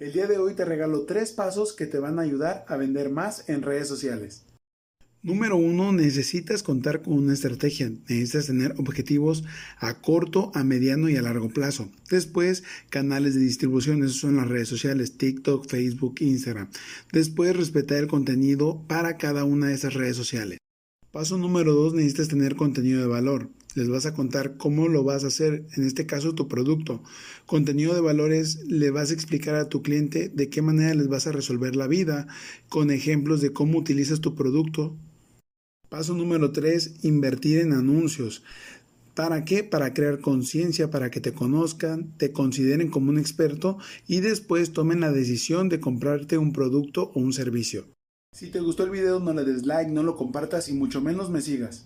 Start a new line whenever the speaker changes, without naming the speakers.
El día de hoy te regalo tres pasos que te van a ayudar a vender más en redes sociales. Número uno, necesitas contar con una estrategia. Necesitas tener objetivos a corto, a mediano y a largo plazo. Después, canales de distribución. Esos son las redes sociales, TikTok, Facebook, Instagram. Después, respetar el contenido para cada una de esas redes sociales. Paso número dos, necesitas tener contenido de valor. Les vas a contar cómo lo vas a hacer, en este caso tu producto. Contenido de valores, le vas a explicar a tu cliente de qué manera les vas a resolver la vida, con ejemplos de cómo utilizas tu producto, Paso número 3, invertir en anuncios. ¿Para qué? Para crear conciencia, para que te conozcan, te consideren como un experto y después tomen la decisión de comprarte un producto o un servicio. Si te gustó el video no le des like, no lo compartas y mucho menos me sigas.